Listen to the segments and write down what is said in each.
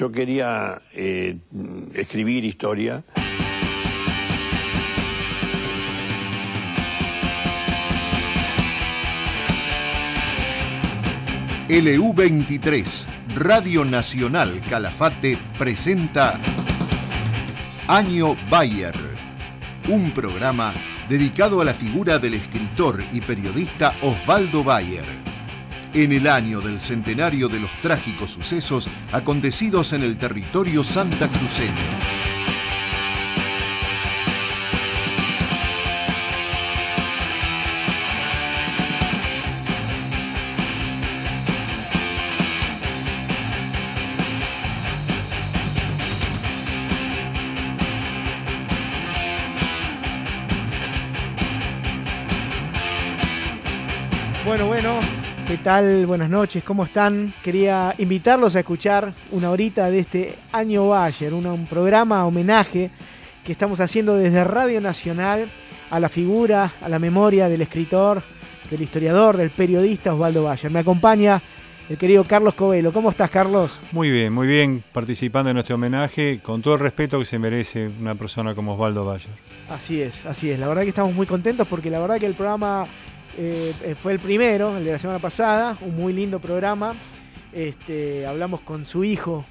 yo quería eh, escribir historia. LU23, Radio Nacional Calafate, presenta Año Bayer, un programa dedicado a la figura del escritor y periodista Osvaldo Bayer. En el año del centenario de los trágicos sucesos acontecidos en el territorio santacruceño. Tal? Buenas noches, ¿cómo están? Quería invitarlos a escuchar una horita de este año Bayer, un, programa homenaje que estamos haciendo desde Radio Nacional a la figura, a la memoria del escritor, del historiador, del periodista Osvaldo Bayer. Me acompaña el querido Carlos Covelo. ¿Cómo estás, Carlos? Muy bien, muy bien, participando en nuestro homenaje, con todo el respeto que se merece una persona como Osvaldo Bayer. Así es, así es. La verdad que estamos muy contentos porque la verdad que el programa eh, eh, fue el primero, el de la semana pasada, un muy lindo programa. Este, hablamos con su hijo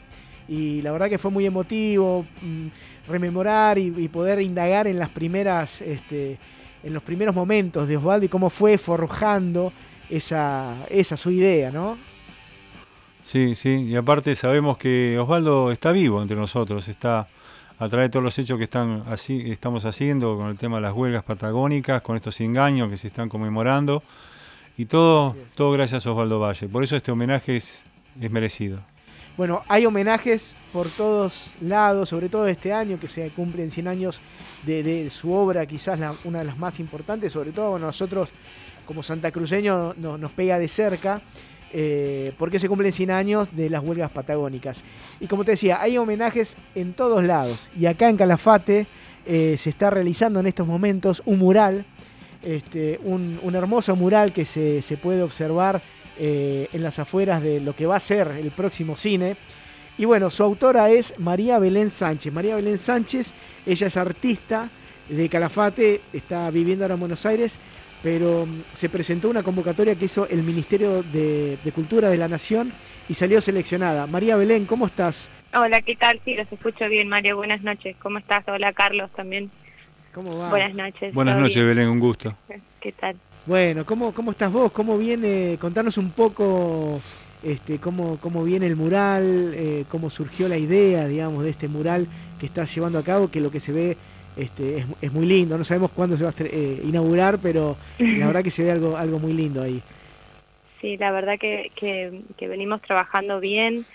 y la verdad que fue muy emotivo mm, rememorar y, poder indagar en las primeras, este, en los primeros momentos de Osvaldo y cómo fue forjando esa, esa su idea, ¿no? Sí, sí, y aparte sabemos que Osvaldo está vivo entre nosotros, está a través de todos los hechos que están así, estamos haciendo con el tema de las huelgas patagónicas, con estos engaños que se están conmemorando, y todo, todo gracias a Osvaldo Valle. Por eso este homenaje es, es merecido. Bueno, hay homenajes por todos lados, sobre todo este año que se cumplen 100 años de, su obra, quizás una de las más importantes, sobre todo nosotros como santacruceños nos pega de cerca. Eh, porque se cumplen 100 años de las huelgas patagónicas. Y como te decía, hay homenajes en todos lados. Y acá en Calafate eh, se está realizando en estos momentos un mural, este, un, hermoso mural que se, puede observar eh, en las afueras de lo que va a ser el próximo cine. Y bueno, su autora es María Belén Sánchez. María Belén Sánchez, ella es artista de Calafate, está viviendo ahora en Buenos Aires pero mm, se presentó una convocatoria que hizo el Ministerio de, Cultura de la Nación y salió seleccionada. María Belén, ¿cómo estás? Hola, ¿qué tal? Sí, los escucho bien, Mario. Buenas noches. ¿Cómo estás? Hola, Carlos, también. ¿Cómo va? Buenas noches. Buenas noches, Belén, un gusto. ¿Qué tal? Bueno, ¿cómo, cómo estás vos? ¿Cómo viene? Contanos un poco este, cómo, cómo viene el mural, eh, cómo surgió la idea, digamos, de este mural que estás llevando a cabo, que lo que se ve este, es, muy lindo. No sabemos cuándo se va a eh, inaugurar, pero la verdad que se ve algo, algo muy lindo ahí. Sí, la verdad que, que, venimos trabajando bien.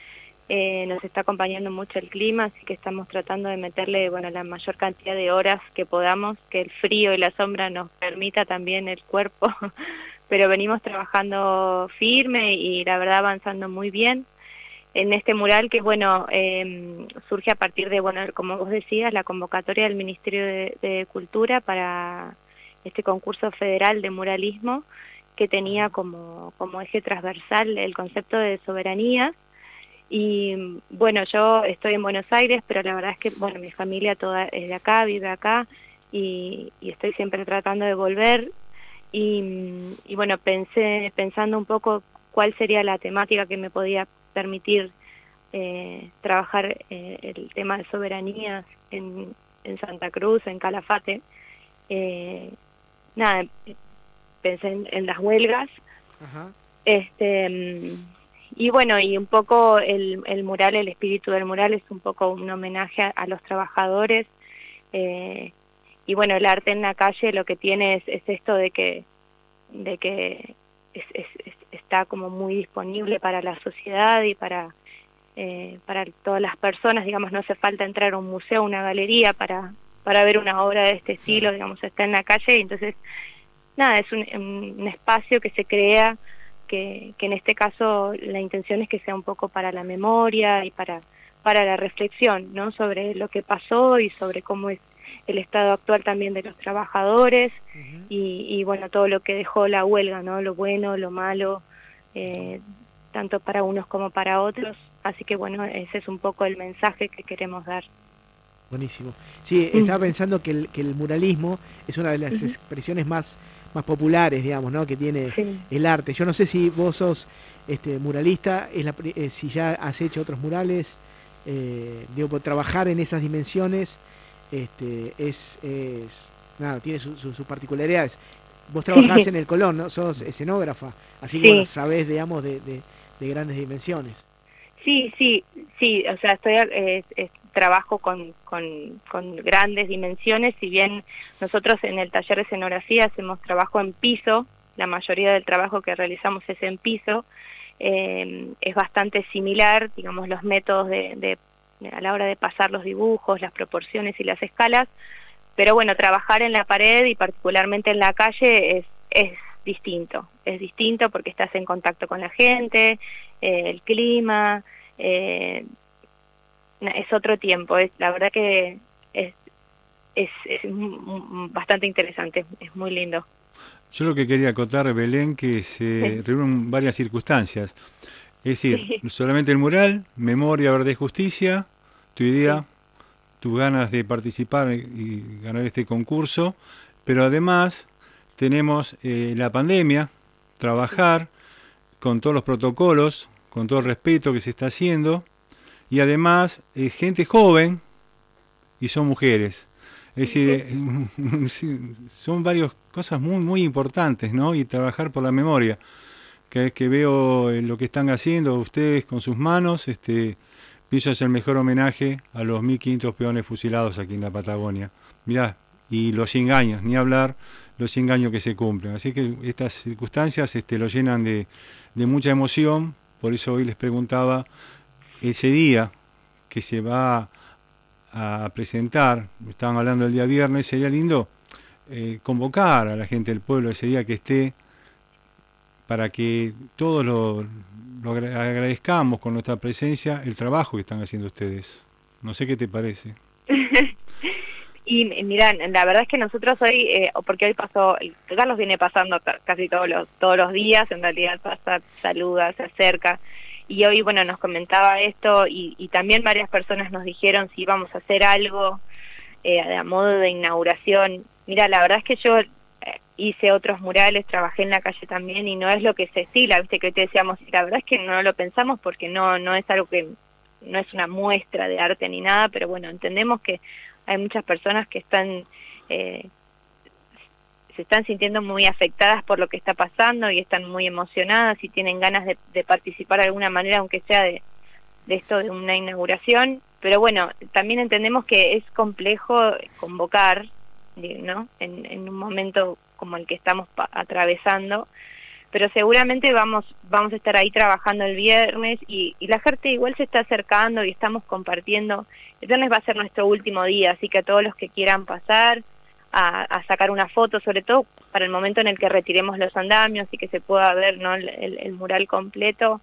Eh, nos está acompañando mucho el clima, así que estamos tratando de meterle bueno, la mayor cantidad de horas que podamos, que el frío y la sombra nos permita también el cuerpo, pero venimos trabajando firme y la verdad avanzando muy bien en este mural que bueno em, surge a partir de bueno como vos decías la convocatoria del Ministerio de, Cultura para este concurso federal de muralismo que tenía como, como eje transversal el concepto de soberanía. Y bueno yo estoy en Buenos Aires pero la verdad es que bueno mi familia toda es de acá vive acá y, estoy siempre tratando de volver. Y, y bueno pensé pensando un poco cuál sería la temática que me podía permitir eh, trabajar eh, el tema de soberanía en, en, Santa Cruz, en Calafate. Eh, nada, pensé en, las huelgas. Este, y bueno, y un poco el, el, mural, el espíritu del mural es un poco un homenaje a, los trabajadores. y bueno, el arte en la calle lo que tiene es, esto de que, de que es, está como muy disponible para la sociedad y para, eh, para todas las personas, digamos, no hace falta entrar a un museo, una galería para, para ver una obra de este estilo, digamos, está en la calle y entonces, nada, es un, espacio que se crea, que, que en este caso la intención es que sea un poco para la memoria y para, para la reflexión, ¿no? Sobre lo que pasó y sobre cómo es el estado actual también de los trabajadores y, bueno, todo lo que dejó la huelga, ¿no? Lo bueno, lo malo, eh, tanto para unos como para otros. Así que bueno, ese es un poco el mensaje que queremos dar. Buenísimo. Sí, estaba pensando que el, que el muralismo es una de las expresiones más, más populares, digamos, ¿no? que tiene el arte. Yo no sé si vos sos este, muralista, es la, eh, si ya has hecho otros murales, eh, digo, por trabajar en esas dimensiones este, es, es nada, tiene sus particularidades. Vos trabajás en el Colón, ¿no? Sos escenógrafa, así que bueno, sabés, digamos, de, de, grandes dimensiones. Sí, sí, sí, o sea, estoy, eh, trabajo con, con, con, grandes dimensiones, si bien nosotros en el taller de escenografía hacemos trabajo en piso, la mayoría del trabajo que realizamos es en piso, eh, es bastante similar, digamos, los métodos de, a la hora de pasar los dibujos, las proporciones y las escalas, pero bueno, trabajar en la pared y particularmente en la calle es, es distinto, es distinto porque estás en contacto con la gente, eh, el clima, eh, es otro tiempo, es la verdad que es, es, es bastante interesante, es muy lindo. Yo lo que quería acotar, Belén, que se reúnen varias circunstancias. Es decir, solamente el mural, memoria, verdad y justicia, tu idea, tus ganas de participar y ganar este concurso, pero además tenemos eh, la pandemia, trabajar con todos los protocolos, con todo el respeto que se está haciendo, y además eh, gente joven y son mujeres. Es decir, eh, son varias cosas muy, muy importantes, ¿no? Y trabajar por la memoria. Cada vez que veo lo que están haciendo ustedes con sus manos, este, pienso es el mejor homenaje a los 1.500 peones fusilados aquí en la Patagonia. Mirá, y los engaños, ni hablar los engaños que se cumplen. Así que estas circunstancias este, lo llenan de, mucha emoción, por eso hoy les preguntaba ese día que se va a presentar, estaban hablando el día viernes, sería lindo eh, convocar a la gente del pueblo ese día que esté para que todos lo, agradezcamos con nuestra presencia el trabajo que están haciendo ustedes. No sé qué te parece. y miran, la verdad es que nosotros hoy, eh, porque hoy pasó, Carlos viene pasando casi todos los, todos los días, en realidad pasa, saluda, se acerca, y hoy, bueno, nos comentaba esto y, también varias personas nos dijeron si íbamos a hacer algo eh, a modo de inauguración. Mira, la verdad es que yo hice otros murales, trabajé en la calle también y no es lo que se estila, viste que te decíamos, la verdad es que no lo pensamos porque no, no es algo que, no es una muestra de arte ni nada, pero bueno, entendemos que hay muchas personas que están eh, se están sintiendo muy afectadas por lo que está pasando y están muy emocionadas y tienen ganas de, participar de alguna manera, aunque sea de, esto de una inauguración. Pero bueno, también entendemos que es complejo convocar, ¿no? En, un momento como el que estamos atravesando, pero seguramente vamos vamos a estar ahí trabajando el viernes y, y, la gente igual se está acercando y estamos compartiendo. El viernes va a ser nuestro último día, así que a todos los que quieran pasar, a, sacar una foto, sobre todo para el momento en el que retiremos los andamios y que se pueda ver ¿no? el, mural completo.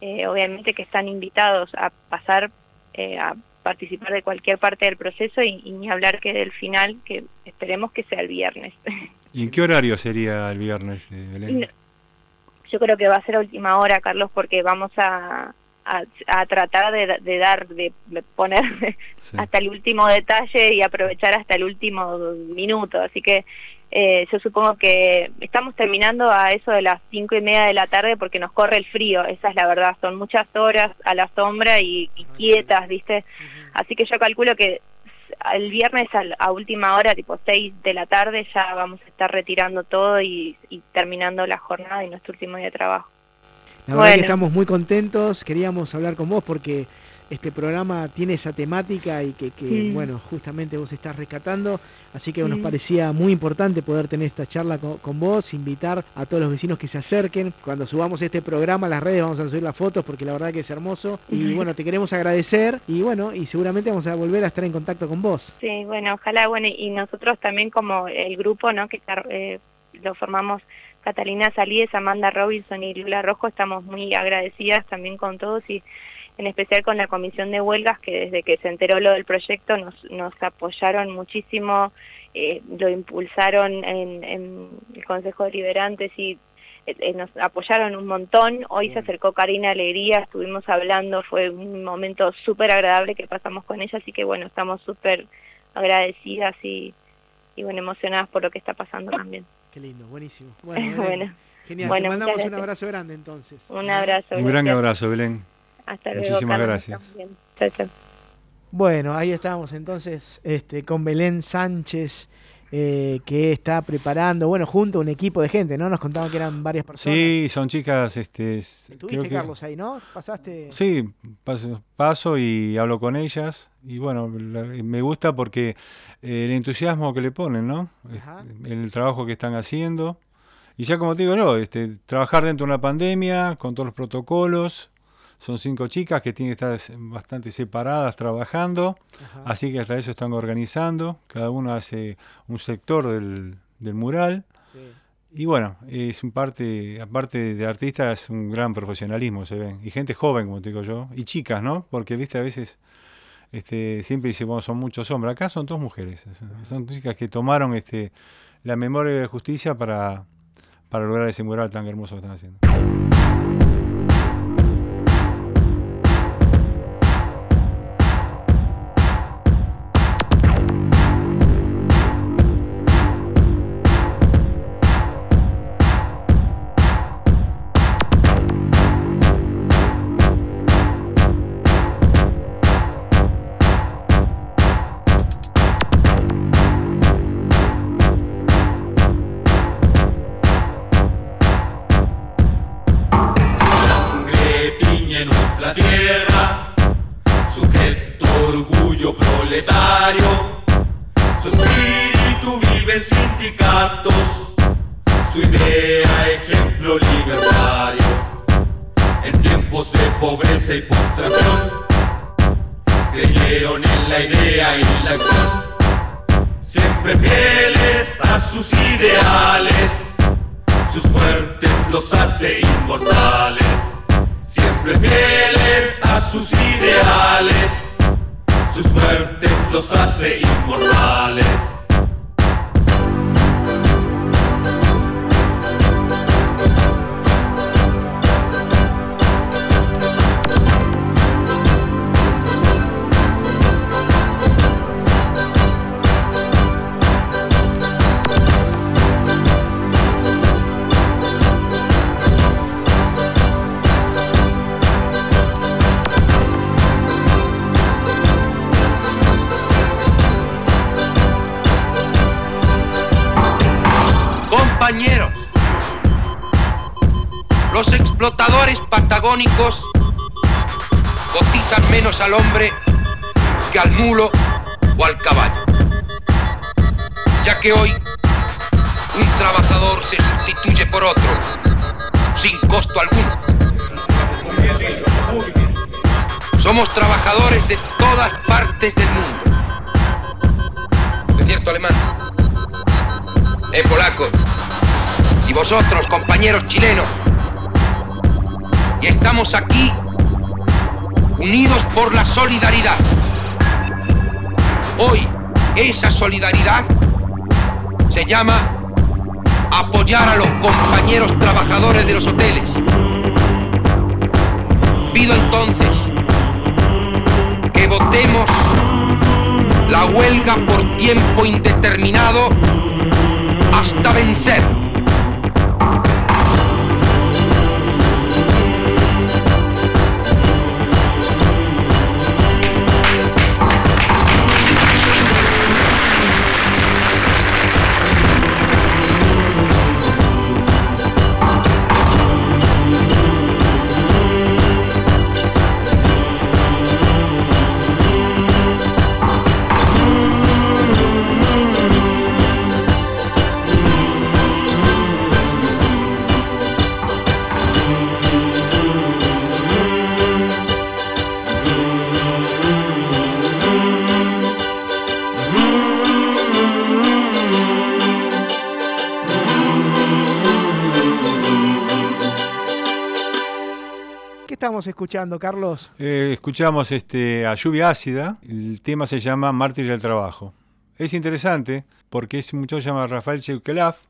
Eh, obviamente que están invitados a pasar eh, a participar de cualquier parte del proceso y, ni hablar que del final, que esperemos que sea el viernes. ¿Y en qué horario sería el viernes, eh, Belén? Yo creo que va a ser a última hora, Carlos, porque vamos a, a, tratar de, dar, de, poner hasta el último detalle y aprovechar hasta el último minuto. Así que eh, yo supongo que estamos terminando a eso de las cinco y media de la tarde porque nos corre el frío, esa es la verdad. Son muchas horas a la sombra y, quietas, ¿viste? Así que yo calculo que el viernes a, última hora, tipo seis de la tarde, ya vamos a estar retirando todo y terminando la jornada y nuestro último día de trabajo. La verdad que estamos muy contentos, queríamos hablar con vos porque este programa tiene esa temática y que, bueno, justamente vos estás rescatando, así que nos parecía muy importante poder tener esta charla con, vos, invitar a todos los vecinos que se acerquen. Cuando subamos este programa a las redes vamos a subir las fotos porque la verdad que es hermoso. Y bueno, te queremos agradecer y bueno, y seguramente vamos a volver a estar en contacto con vos. Sí, bueno, ojalá, bueno, y nosotros también como el grupo, ¿no? Que eh, lo formamos Catalina Salíes, Amanda Robinson y Lula Rojo, estamos muy agradecidas también con todos y en especial con la comisión de huelgas que desde que se enteró lo del proyecto nos, nos apoyaron muchísimo, eh, lo impulsaron en, el Consejo de Liberantes y eh, nos apoyaron un montón. Hoy se acercó Karina Alegría, estuvimos hablando, fue un momento súper agradable que pasamos con ella, así que bueno, estamos súper agradecidas y, y bueno, emocionadas por lo que está pasando también. Qué lindo, buenísimo. Bueno, Genial, te mandamos un abrazo grande entonces. Un abrazo. Un gran abrazo, Belén. Hasta luego. Muchísimas gracias. Chao, chao. Bueno, ahí estamos entonces este, con Belén Sánchez. Eh, que está preparando, bueno, junto a un equipo de gente, ¿no? Nos contaban que eran varias personas. Sí, son chicas. Este, ¿Estuviste, Carlos, ahí, no? ¿Pasaste? Sí, paso, paso, y hablo con ellas. Y bueno, me gusta porque eh, el entusiasmo que le ponen, ¿no? El trabajo que están haciendo. Y ya como te digo, no, este, trabajar dentro de una pandemia, con todos los protocolos, son cinco chicas que tienen que estar bastante separadas trabajando, así que hasta eso están organizando, cada uno hace un sector del, mural. Y bueno, es un parte, aparte de artista, es un gran profesionalismo, se ven. Y gente joven, como te digo yo, y chicas, ¿no? Porque, viste, a veces este, siempre dice, bueno, son muchos hombres. Acá son dos mujeres. Son chicas que tomaron este, la memoria de justicia para, para lograr ese mural tan hermoso que están haciendo. inmortales. Cotizan menos al hombre que al mulo o al caballo. Ya que hoy un trabajador se sustituye por otro sin costo alguno. Somos trabajadores de todas partes del mundo. ¿Es cierto, alemán? Es polaco. Y vosotros, compañeros chilenos, y estamos aquí unidos por la solidaridad. Hoy esa solidaridad se llama apoyar a los compañeros trabajadores de los hoteles. Pido entonces que votemos la huelga por tiempo indeterminado hasta vencer. Escuchando, Carlos? Eh, escuchamos este, a Lluvia Ácida. El tema se llama Mártir del Trabajo. Es interesante porque ese muchacho se llama Rafael Cheukelaf,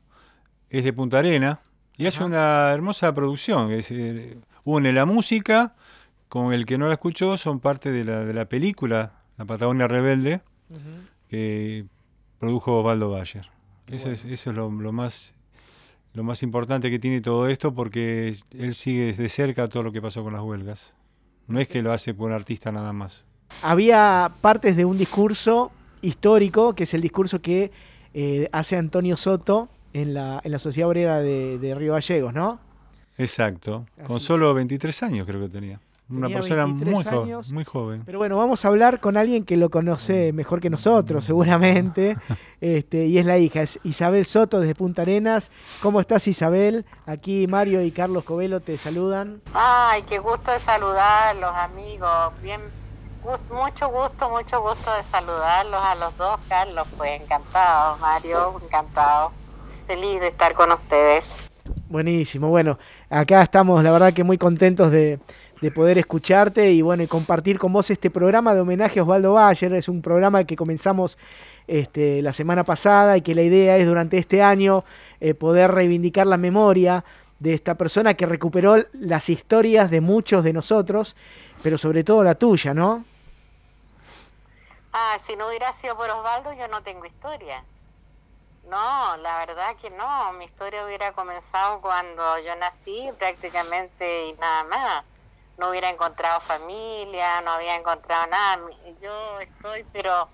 es de Punta Arena, Y es una hermosa producción, es, eh, une la música con el que no la escuchó, son parte de la, de la película La Patagonia Rebelde, que produjo Osvaldo Bayer. Eso, es, eso es lo, lo más lo más importante que tiene todo esto porque él sigue de cerca todo lo que pasó con las huelgas. No es que lo hace por un artista nada más. Había partes de un discurso histórico, que es el discurso que eh, hace Antonio Soto en la, en la Sociedad Obrera de, de Río Gallegos, ¿no? Exacto. Con solo 23 años creo que tenía. Una Tenía persona 23 muy, jo- años. muy joven. Pero bueno, vamos a hablar con alguien que lo conoce mejor que nosotros, seguramente. Este, y es la hija, es Isabel Soto desde Punta Arenas. ¿Cómo estás, Isabel? Aquí Mario y Carlos Covelo te saludan. Ay, qué gusto de saludarlos, amigos. Bien, mucho gusto, mucho gusto de saludarlos a los dos, Carlos. Pues encantado, Mario, encantado. Feliz de estar con ustedes. Buenísimo. Bueno, acá estamos, la verdad que muy contentos de, de poder escucharte y bueno, y compartir con vos este programa de homenaje a Osvaldo Bayer. Es un programa que comenzamos este, la semana pasada y que la idea es durante este año eh, poder reivindicar la memoria de esta persona que recuperó las historias de muchos de nosotros, pero sobre todo la tuya, ¿no? Ah, si no hubiera sido por Osvaldo, yo no tengo historia. No, la verdad que no. Mi historia hubiera comenzado cuando yo nací prácticamente y nada más. No hubiera encontrado familia, no había encontrado nada. Yo estoy, pero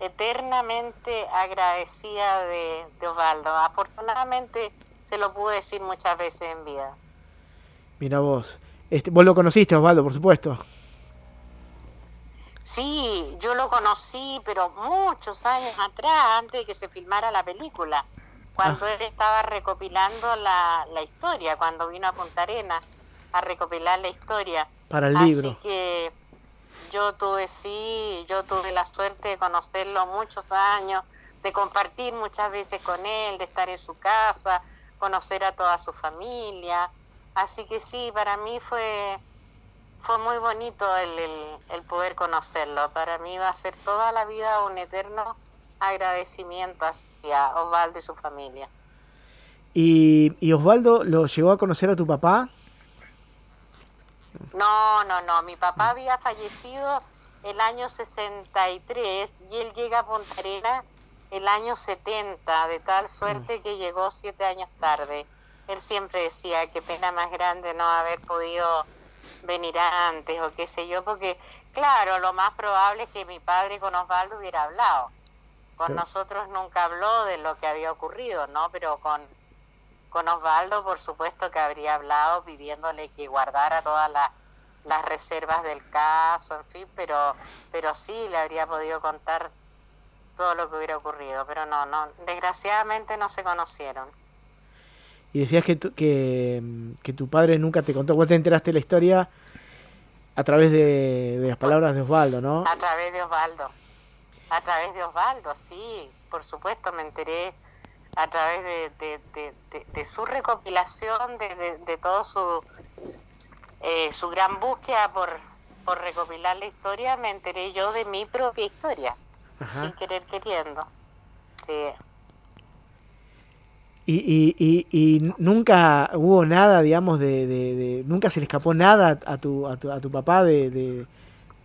eternamente agradecida de, de Osvaldo. Afortunadamente se lo pude decir muchas veces en vida. Mira vos. Este, vos lo conociste, Osvaldo, por supuesto. Sí, yo lo conocí, pero muchos años atrás, antes de que se filmara la película, cuando él estaba recopilando la, la historia, cuando vino a Punta Arenas a recopilar la historia. Para el Así libro. que yo tuve, sí, yo tuve la suerte de conocerlo muchos años, de compartir muchas veces con él, de estar en su casa, conocer a toda su familia. Así que sí, para mí fue fue muy bonito el, el, el poder conocerlo. Para mí va a ser toda la vida un eterno agradecimiento hacia Osvaldo y su familia. Y, y Osvaldo lo llegó a conocer a tu papá. No, no, no. Mi papá había fallecido el año 63 y él llega a Punta Arenas el año 70, de tal suerte que llegó siete años tarde. Él siempre decía que pena más grande no haber podido venir antes o qué sé yo, porque claro, lo más probable es que mi padre con Osvaldo hubiera hablado. Con Sí. nosotros nunca habló de lo que había ocurrido, ¿no? Pero con, con Osvaldo, por supuesto que habría hablado pidiéndole que guardara todas las, las reservas del caso, en fin, pero, pero sí le habría podido contar todo lo que hubiera ocurrido, pero no, no, desgraciadamente no se conocieron. Y decías que tu, que, que tu padre nunca te contó. Vos te enteraste de la historia a través de, de las palabras de Osvaldo, ¿no? A través de Osvaldo. A través de Osvaldo, sí, por supuesto, me enteré a través de, de, de, su recopilación, de, todo su, eh, su gran búsqueda por, por recopilar la historia, me enteré yo de mi propia historia, sin querer queriendo. Sí. Y, y, y, y nunca hubo nada, digamos, de, de- de- Nunca se le escapó nada a tu, a tu, a tu papá de,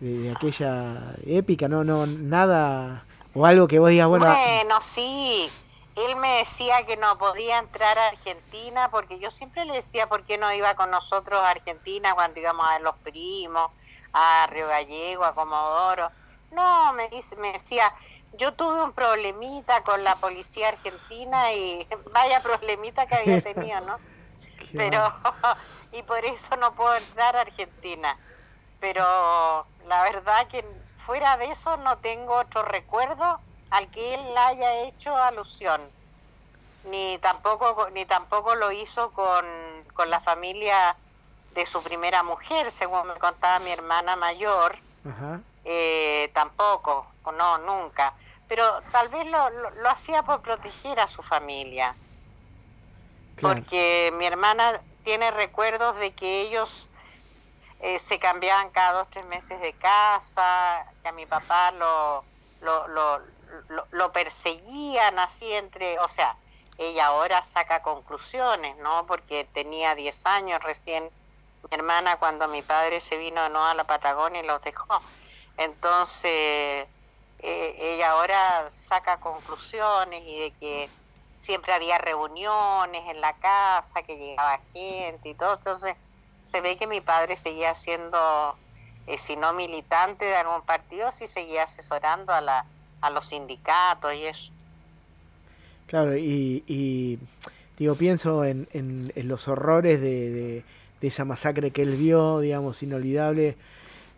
de, aquella épica, ¿no? no Nada. O algo que vos digas, bueno. Bueno, sí. Él me decía que no podía entrar a Argentina porque yo siempre le decía por qué no iba con nosotros a Argentina cuando íbamos a los primos, a Río Gallego, a Comodoro. No, me dice, me decía, yo tuve un problemita con la policía argentina y vaya problemita que había tenido, ¿no? pero y por eso no puedo entrar a Argentina. Pero la verdad que fuera de eso no tengo otro recuerdo al que él haya hecho alusión. Ni tampoco ni tampoco lo hizo con, con la familia de su primera mujer, según me contaba mi hermana mayor, Ajá. eh, tampoco, o no, nunca. Pero tal vez lo, lo, lo hacía por proteger a su familia Claro. porque mi hermana tiene recuerdos de que ellos eh, se cambiaban cada dos tres meses de casa, que a mi papá lo, lo, lo, lo, perseguían así entre, o sea, ella ahora saca conclusiones, ¿no? Porque tenía 10 años recién mi hermana cuando mi padre se vino no a la Patagonia y los dejó. Entonces, eh, ella ahora saca conclusiones y de que siempre había reuniones en la casa, que llegaba gente y todo. Entonces, se ve que mi padre seguía siendo, eh, si no militante de algún partido, sí seguía asesorando a, la, a los sindicatos y eso. Claro, y, digo, pienso en, en, los horrores de, de, esa masacre que él vio, digamos, inolvidable,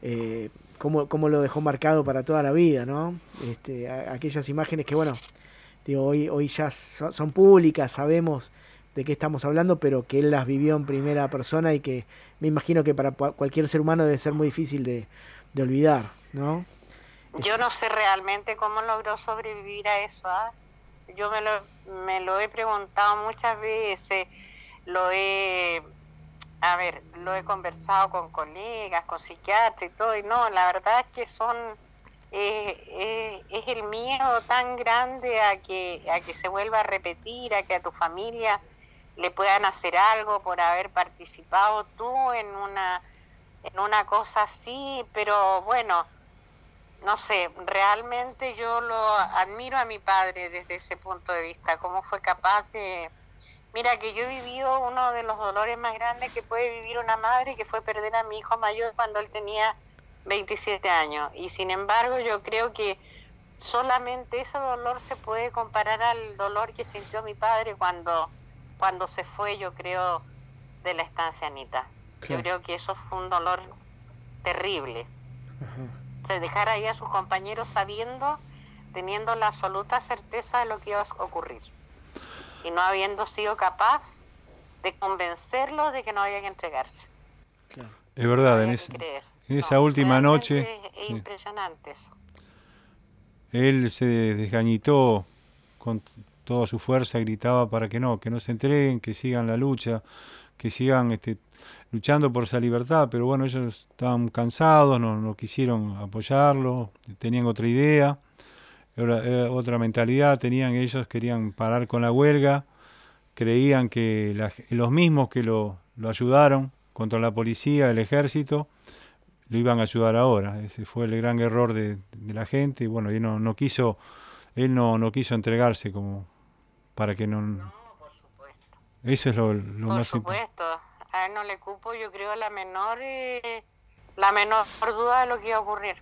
eh, cómo, cómo, lo dejó marcado para toda la vida, ¿no? Este, aquellas imágenes que, bueno, digo, hoy, hoy ya son, públicas, sabemos de qué estamos hablando, pero que él las vivió en primera persona y que me imagino que para cualquier ser humano debe ser muy difícil de, de olvidar, ¿no? Yo no sé realmente cómo logró sobrevivir a eso, ¿ah? yo me lo, me lo he preguntado muchas veces, lo he, a ver, lo he conversado con colegas, con psiquiatras y todo, y no, la verdad es que son, eh, eh, es el miedo tan grande a que, a que se vuelva a repetir, a que a tu familia le puedan hacer algo por haber participado tú en una, en una cosa así, pero bueno, no sé, realmente yo lo admiro a mi padre desde ese punto de vista, cómo fue capaz de... Mira que yo he vivido uno de los dolores más grandes que puede vivir una madre, que fue perder a mi hijo mayor cuando él tenía 27 años. Y sin embargo yo creo que solamente ese dolor se puede comparar al dolor que sintió mi padre cuando, cuando se fue, yo creo, de la estancia Anita. Yo creo que eso fue un dolor terrible se dejar ahí a sus compañeros sabiendo, teniendo la absoluta certeza de lo que iba a ocurrir. Y no habiendo sido capaz de convencerlos de que no había que entregarse. Es verdad, en, esa última noche... Es, impresionante eso. Él se desgañitó con toda su fuerza, gritaba para que no, que no se entreguen, que sigan la lucha, que sigan este, luchando por esa libertad, pero bueno, ellos estaban cansados, no, no quisieron apoyarlo, tenían otra idea, otra mentalidad, tenían ellos, querían parar con la huelga, creían que los mismos que lo, lo, ayudaron contra la policía, el ejército, lo iban a ayudar ahora. Ese fue el gran error de, la gente y bueno, él no, no quiso, él no, no quiso entregarse como para que no... Eso es lo, lo por supuesto a él no le cupo, yo creo, la menor eh, la menor duda de lo que iba a ocurrir.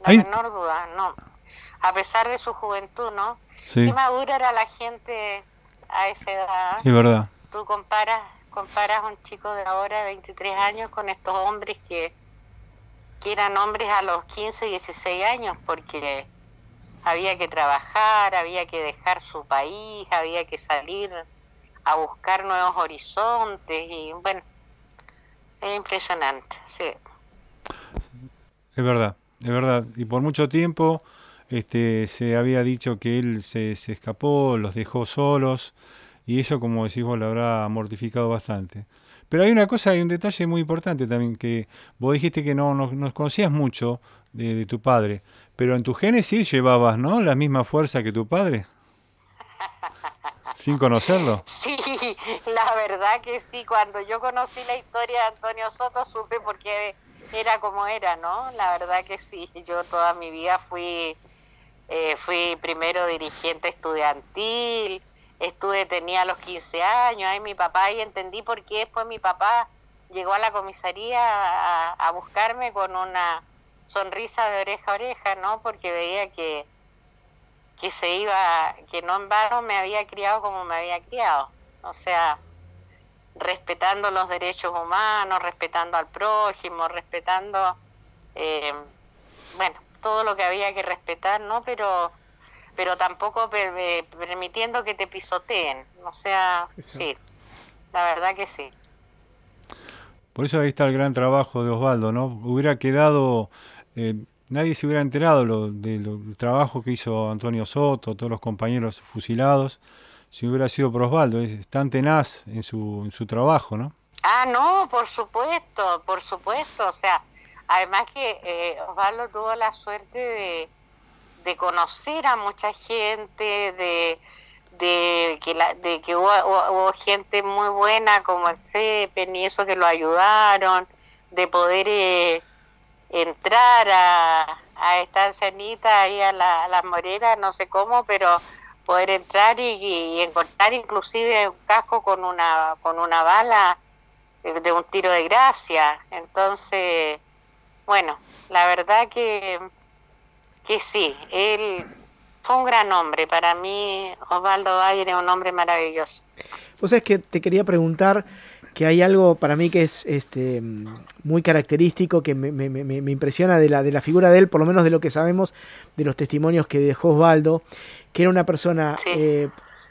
La menor duda, no. A pesar de su juventud, ¿no? Sí. Qué madura era la gente a esa edad. Sí, verdad. Tú comparas, comparas a un chico de ahora, de 23 años, con estos hombres que, que eran hombres a los 15, 16 años, porque había que trabajar, había que dejar su país, había que salir a buscar nuevos horizontes y bueno, es impresionante, sí. Es verdad, es verdad. Y por mucho tiempo este, se había dicho que él se, se escapó, los dejó solos, y eso, como decís vos, lo habrá mortificado bastante. Pero hay una cosa, hay un detalle muy importante también, que vos dijiste que no, no, conocías mucho de, de, tu padre, pero en tu genes sí llevabas, ¿no? La misma fuerza que tu padre. sin conocerlo. Sí, la verdad que sí. Cuando yo conocí la historia de Antonio Soto supe por qué era como era, ¿no? La verdad que sí. Yo toda mi vida fui, eh, fui primero dirigente estudiantil, estuve, tenía los 15 años, ahí mi papá, y entendí por qué después mi papá llegó a la comisaría a, a buscarme con una sonrisa de oreja a oreja, ¿no? Porque veía que que se iba, que no en vano me había criado como me había criado, o sea, respetando los derechos humanos, respetando al prójimo, respetando, eh, bueno, todo lo que había que respetar, ¿no? Pero, pero tampoco permitiendo que te pisoteen, o sea, sí, la verdad que sí. Por eso ahí está el gran trabajo de Osvaldo, ¿no? Hubiera quedado eh, nadie se hubiera enterado lo, del trabajo que hizo Antonio Soto, todos los compañeros fusilados, si hubiera sido por Osvaldo. Es tan tenaz en su, en su trabajo, ¿no? Ah, no, por supuesto, por supuesto. O sea, además que eh, Osvaldo tuvo la suerte de, de conocer a mucha gente, de, de que, la, de que hubo, gente muy buena como el CEPEN y eso que lo ayudaron, de poder eh, entrar a, a esta ancianita ahí a, la, las moreras, no sé cómo, pero poder entrar y, encontrar inclusive un casco con una, con una bala de un tiro de gracia. Entonces, bueno, la verdad que, que sí, él fue un gran hombre. Para mí, Osvaldo Bayer es un hombre maravilloso. Pues es que te quería preguntar que hay algo para mí que es este, muy característico, que me, me, me, impresiona de la, de la figura de él, por lo menos de lo que sabemos de los testimonios que dejó Osvaldo, que era una persona, eh,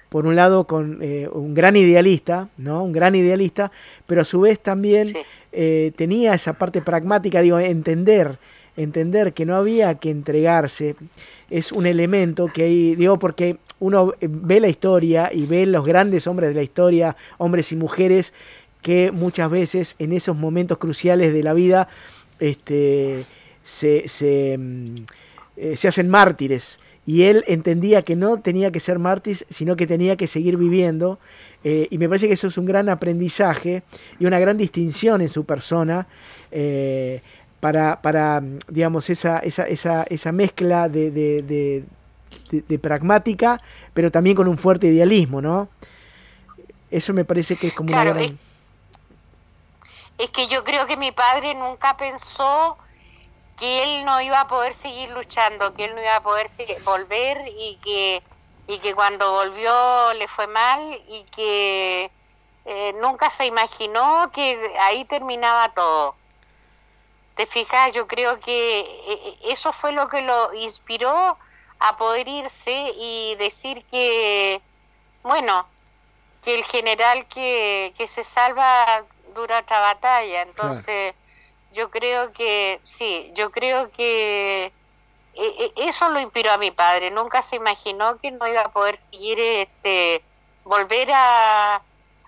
por un lado, con eh, un gran idealista, ¿no? Un gran idealista, pero a su vez también eh, tenía esa parte pragmática, digo, entender, entender que no había que entregarse, es un elemento que hay, digo, porque uno ve la historia y ve los grandes hombres de la historia, hombres y mujeres, que muchas veces en esos momentos cruciales de la vida este, se, se, mm, se hacen mártires y él entendía que no tenía que ser mártir, sino que tenía que seguir viviendo. Eh, y me parece que eso es un gran aprendizaje y una gran distinción en su persona eh, para, para, digamos, esa, esa, esa, esa mezcla de, de, de, pragmática, pero también con un fuerte idealismo, ¿no? Eso me parece que es como una gran... es que yo creo que mi padre nunca pensó que él no iba a poder seguir luchando, que él no iba a poder volver y que, y que cuando volvió le fue mal y que eh, nunca se imaginó que ahí terminaba todo. ¿Te fijas? Yo creo que eh, eso fue lo que lo inspiró a poder irse y decir que, bueno, que el general que, que se salva dura otra batalla. Entonces, yo creo que, sí, yo creo que eh, eh, eso lo inspiró a mi padre. Nunca se imaginó que no iba a poder seguir, este, volver a,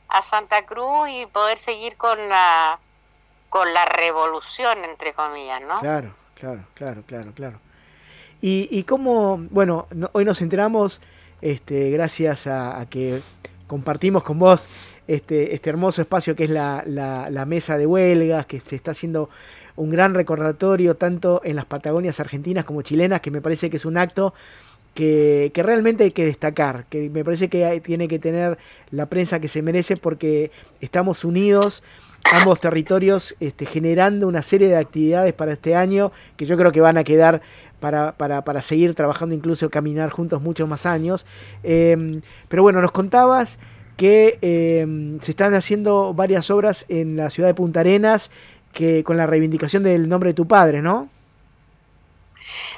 a Santa Cruz y poder seguir con la, con la revolución, entre comillas, ¿no? Claro, claro, claro, claro, claro. Y, y cómo, bueno, hoy nos enteramos, este, gracias a que compartimos con vos este, este hermoso espacio que es la, la, mesa de huelgas, que se está haciendo un gran recordatorio tanto en las Patagonias argentinas como chilenas, que me parece que es un acto que, que, realmente hay que destacar, que me parece que tiene que tener la prensa que se merece porque estamos unidos, ambos territorios, este, generando una serie de actividades para este año que yo creo que van a quedar para, para, para seguir trabajando, incluso caminar juntos muchos más años. Eh, pero bueno, nos contabas que eh, se están haciendo varias obras en la ciudad de Punta Arenas que con la reivindicación del nombre de tu padre, ¿no?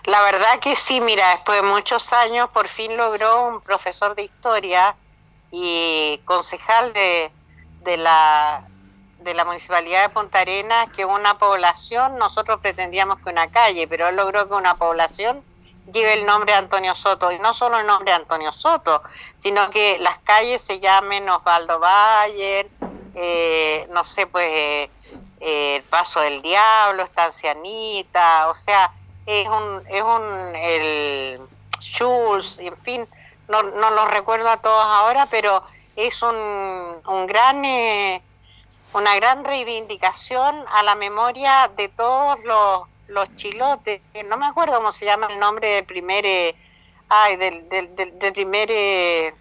La verdad que sí, mira, después de muchos años por fin logró un profesor de historia y concejal de, de la de la municipalidad de Punta Arenas que una población, nosotros pretendíamos que una calle, pero él logró que una población lleve el nombre de Antonio Soto, y no solo el nombre de Antonio Soto, sino que las calles se llamen Osvaldo Bayer, eh, no sé, pues eh, el Paso del Diablo, Estancia Anita, o sea, es un, es un, el Schulz, en fin, no, no los recuerdo a todos ahora, pero es un, un gran, eh, una gran reivindicación a la memoria de todos los los chilotes, no me acuerdo cómo se llama el nombre del primer, eh, ay, del, del, del, primer eh,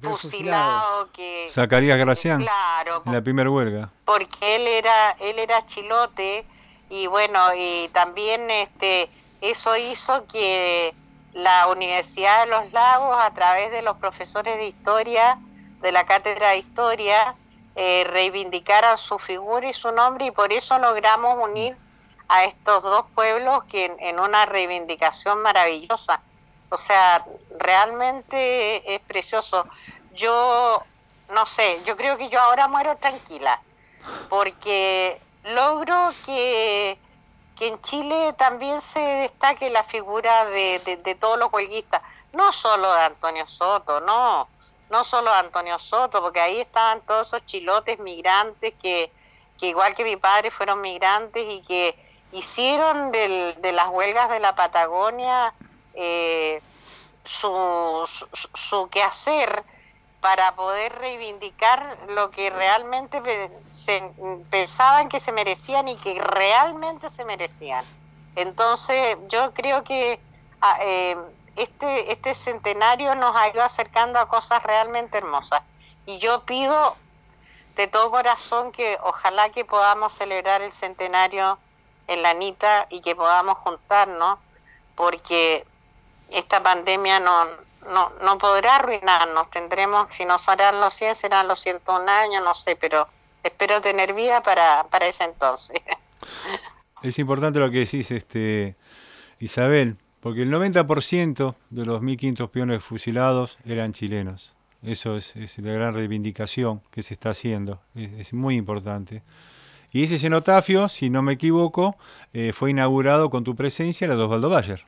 fusilado que... Zacarías Gracián, claro, en la primera huelga. Porque él era, él era chilote y bueno, y también este, eso hizo que la Universidad de los Lagos, a través de los profesores de historia, de la cátedra de historia, eh, reivindicara su figura y su nombre y por eso logramos unir a estos dos pueblos que en, una reivindicación maravillosa. O sea, realmente es precioso. Yo, no sé, yo creo que yo ahora muero tranquila, porque logro que, que en Chile también se destaque la figura de, de, todos los huelguistas, no solo de Antonio Soto, no, no solo de Antonio Soto, porque ahí estaban todos esos chilotes migrantes que, que igual que mi padre fueron migrantes y que hicieron del, de las huelgas de la Patagonia eh, su, su, quehacer para poder reivindicar lo que realmente se, pensaban que se merecían y que realmente se merecían. Entonces yo creo que ah, eh, este, este centenario nos ha ido acercando a cosas realmente hermosas. Y yo pido de todo corazón que ojalá que podamos celebrar el centenario en la Anita y que podamos juntarnos, porque esta pandemia no, no, no podrá arruinarnos. Tendremos, si no serán los 100, serán los 101 años, no sé, pero espero tener vida para, para ese entonces. Es importante lo que decís, este Isabel, porque el 90% de los 1.500 peones fusilados eran chilenos. Eso es, la gran reivindicación que se está haciendo. Es, muy importante. Y ese cenotafio, si no me equivoco, eh, fue inaugurado con tu presencia en la Osvaldo Bayer,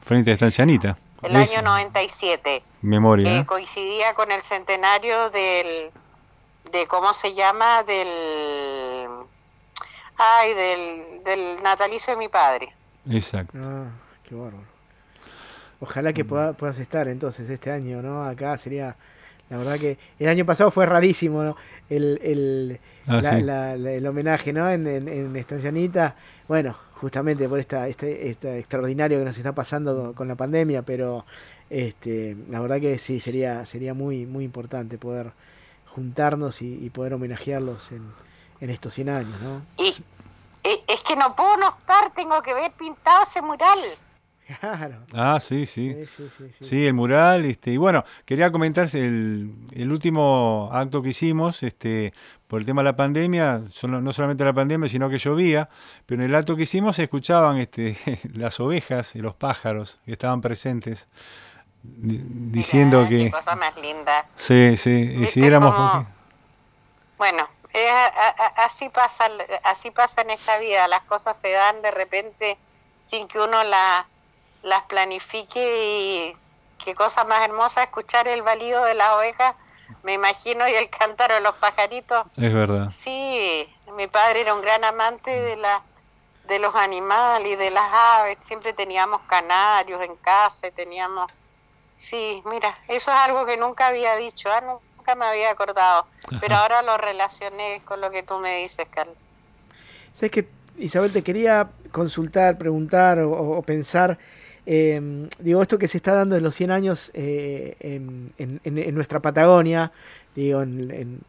frente a Estancianita. El año 97. Memoria. ¿eh? coincidía con el centenario del. de ¿Cómo se llama? Del. Ay, del, del natalicio de mi padre. Exacto. Ah. Qué bárbaro. Ojalá que puedas estar entonces este año, ¿no? Acá sería, la verdad que el año pasado fue rarísimo, ¿no? El, el, ah, el homenaje, ¿no? En, en, Estancianita, bueno, justamente por esta, este, este, extraordinario que nos está pasando con la pandemia, pero este, la verdad que sí, sería, sería muy, muy importante poder juntarnos y, poder homenajearlos en, en estos 100 años, ¿no? Y, es que no puedo no estar, tengo que ver pintado ese mural. Claro. Ah, sí, sí. Sí, el mural. Este, y bueno, quería comentarse el, el, último acto que hicimos, este, por el tema de la pandemia, no solamente la pandemia, sino que llovía, pero en el acto que hicimos se escuchaban este, las ovejas y los pájaros que estaban presentes diciendo que... Qué cosa más linda. Sí, sí, y si éramos... Bueno, así, pasa, así pasa en esta vida, las cosas se dan de repente sin que uno la las planifique y qué cosa más hermosa escuchar el balido de las ovejas, me imagino, y el cántaro de los pajaritos. Es verdad. Sí, mi padre era un gran amante de la de los animales y de las aves, siempre teníamos canarios en casa, teníamos Sí, mira, eso es algo que nunca había dicho, ¿ah? nunca me había acordado, pero ahora lo relacioné con lo que tú me dices, Carlos. Sabes que, Isabel, te quería consultar, preguntar o pensar Em, digo, esto que se está dando en los 100 años eh, en, nuestra Patagonia, digo, en,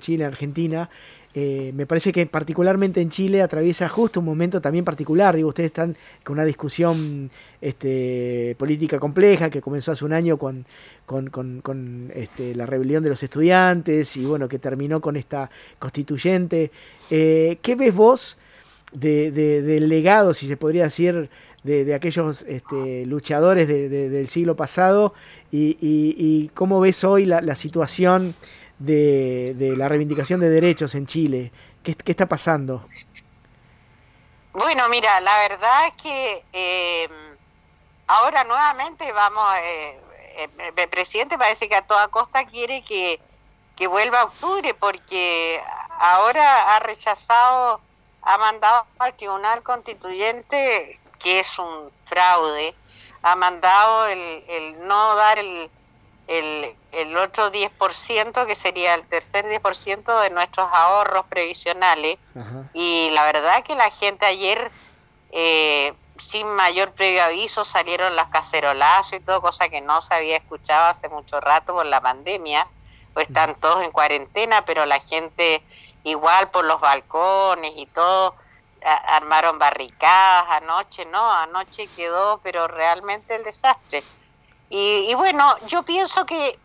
Chile, Argentina, eh, me parece que particularmente en Chile atraviesa justo un momento también particular. Digo, ustedes están con una discusión este, política compleja que comenzó hace un año con, con, este, la rebelión de los estudiantes y bueno, que terminó con esta constituyente. Eh, ¿Qué ves vos de, del legado, si se podría decir, de, aquellos este, luchadores del siglo pasado y, cómo ves hoy la, situación de, la reivindicación de derechos en Chile. ¿Qué, está pasando? Bueno, mira, la verdad es que eh, ahora nuevamente vamos, eh, eh, el presidente parece que a toda costa quiere que, que vuelva a octubre porque ahora ha rechazado, ha mandado al Tribunal Constituyente que es un fraude, ha mandado el, el no dar el, el, el otro 10%, que sería el tercer 10% de nuestros ahorros previsionales. Y la verdad que la gente ayer, eh, sin mayor previo aviso, salieron las cacerolazos y todo, cosa que no se había escuchado hace mucho rato por la pandemia. Pues están todos en cuarentena, pero la gente igual por los balcones y todo armaron barricadas anoche, no, anoche quedó, pero realmente el desastre. Y, bueno, yo pienso que